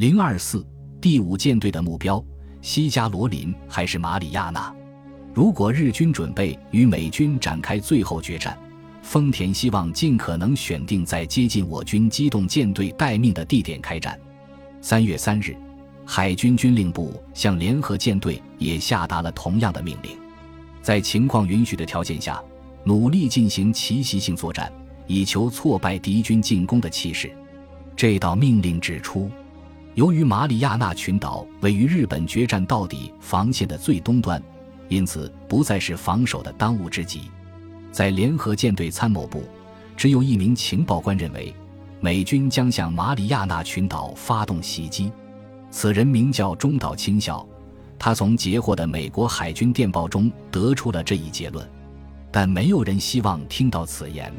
零二四第五舰队的目标，西加罗林还是马里亚纳？如果日军准备与美军展开最后决战，丰田希望尽可能选定在接近我军机动舰队待命的地点开战。三月三日，海军军令部向联合舰队也下达了同样的命令，在情况允许的条件下，努力进行奇袭性作战，以求挫败敌军进攻的气势。这道命令指出，由于马里亚纳群岛位于日本决战到底防线的最东端，因此不再是防守的当务之急。在联合舰队参谋部，只有一名情报官认为，美军将向马里亚纳群岛发动袭击。此人名叫中岛清孝，他从截获的美国海军电报中得出了这一结论。但没有人希望听到此言。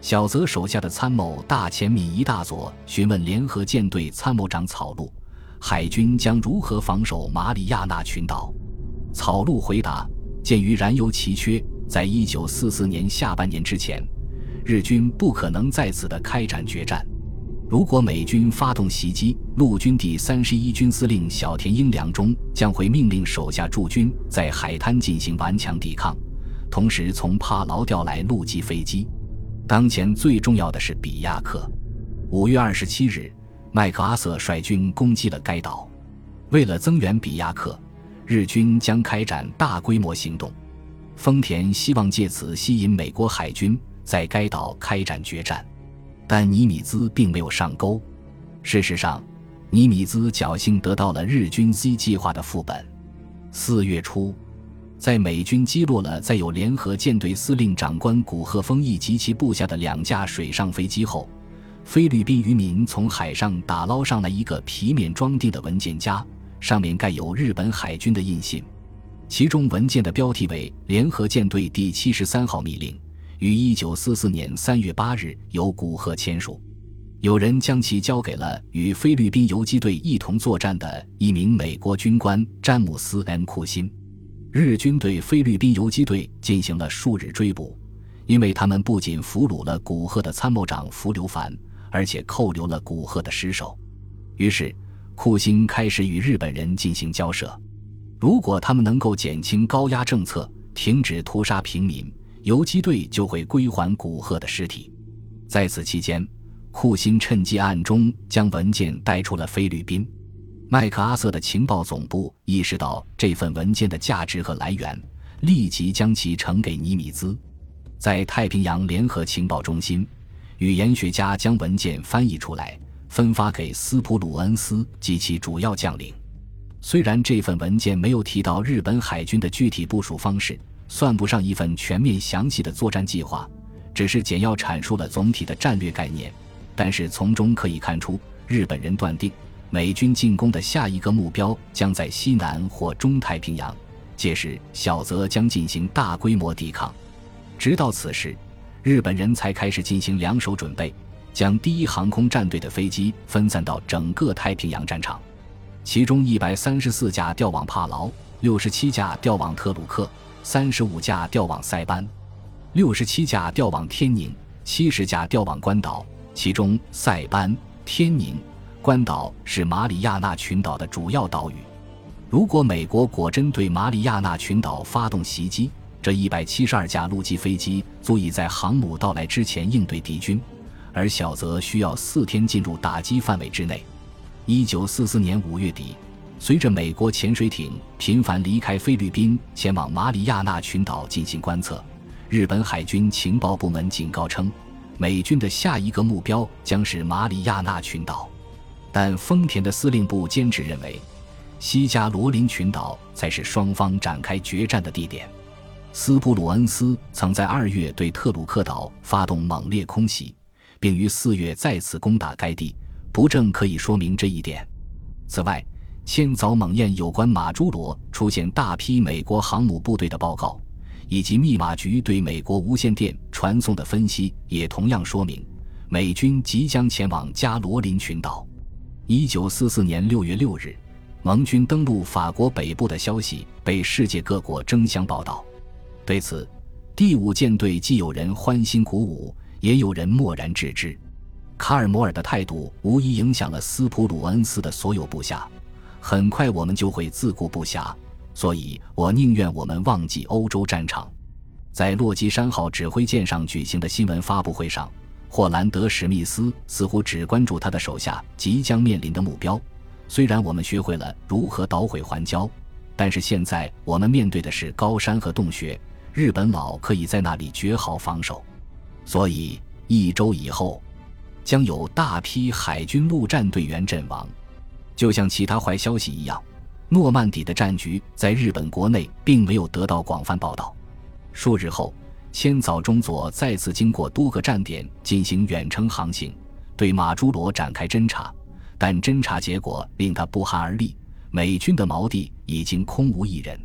小泽手下的参谋大前米一大佐询问联合舰队参谋长草鹿，海军将如何防守马里亚纳群岛？草鹿回答：鉴于燃油奇缺，在一九四四年下半年之前，日军不可能在此的开展决战。如果美军发动袭击，陆军第三十一军司令小田英良中将会命令手下驻军在海滩进行顽强抵抗，同时从帕劳调来陆基飞机。当前最重要的是比亚克。五月二十七日，麦克阿瑟率军攻击了该岛。为了增援比亚克，日军将开展大规模行动。丰田希望借此吸引美国海军在该岛开展决战，但尼米兹并没有上钩。事实上，尼米兹侥幸得到了日军 Z 计划的副本。四月初。在美军击落了载有联合舰队司令长官古贺丰义及其部下的两架水上飞机后，菲律宾渔民从海上打捞上来一个皮面装订的文件夹，上面盖有日本海军的印信。其中文件的标题为“联合舰队第七十三号密令”，于一九四四年三月八日由古贺签署。有人将其交给了与菲律宾游击队一同作战的一名美国军官詹姆斯 ·M· 库辛。日军对菲律宾游击队进行了数日追捕，因为他们不仅俘虏了古贺的参谋长福留凡，而且扣留了古贺的尸首。于是，库欣开始与日本人进行交涉。如果他们能够减轻高压政策，停止屠杀平民，游击队就会归还古贺的尸体。在此期间，库欣趁机暗中将文件带出了菲律宾。麦克阿瑟的情报总部意识到这份文件的价值和来源，立即将其呈给尼米兹。在太平洋联合情报中心，语言学家将文件翻译出来，分发给斯普鲁恩斯及其主要将领。虽然这份文件没有提到日本海军的具体部署方式，算不上一份全面详细的作战计划，只是简要阐述了总体的战略概念，但是从中可以看出，日本人断定。美军进攻的下一个目标将在西南或中太平洋，届时小泽将进行大规模抵抗。直到此时，日本人才开始进行两手准备，将第一航空战队的飞机分散到整个太平洋战场，其中一百三十四架调往帕劳，六十七架调往特鲁克，三十五架调往塞班，六十七架调往天宁，七十架调往关岛，其中塞班、天宁。关岛是马里亚纳群岛的主要岛屿。如果美国果真对马里亚纳群岛发动袭击，这一百七十二架陆基飞机足以在航母到来之前应对敌军，而小泽需要四天进入打击范围之内。一九四四年五月底，随着美国潜水艇频繁离开菲律宾前往马里亚纳群岛进行观测，日本海军情报部门警告称，美军的下一个目标将是马里亚纳群岛。但丰田的司令部坚持认为，西加罗林群岛才是双方展开决战的地点。斯普鲁恩斯曾在二月对特鲁克岛发动猛烈空袭，并于四月再次攻打该地，不正可以说明这一点。此外，千早猛彦有关马朱罗出现大批美国航母部队的报告，以及密码局对美国无线电传送的分析，也同样说明美军即将前往加罗林群岛。一九四四年六月六日，盟军登陆法国北部的消息被世界各国争相报道。对此，第五舰队既有人欢欣鼓舞，也有人漠然置之。卡尔摩尔的态度无疑影响了斯普鲁恩斯的所有部下。很快我们就会自顾不暇，所以我宁愿我们忘记欧洲战场。在洛基山号指挥舰上举行的新闻发布会上，霍兰德·史密斯似乎只关注他的手下即将面临的目标。虽然我们学会了如何捣毁环礁，但是现在我们面对的是高山和洞穴，日本佬可以在那里绝好防守。所以一周以后，将有大批海军陆战队员阵亡。就像其他坏消息一样，诺曼底的战局在日本国内并没有得到广泛报道。数日后，千早中佐再次经过多个站点进行远程航行，对马朱罗展开侦查，但侦查结果令他不寒而栗：美军的锚地已经空无一人。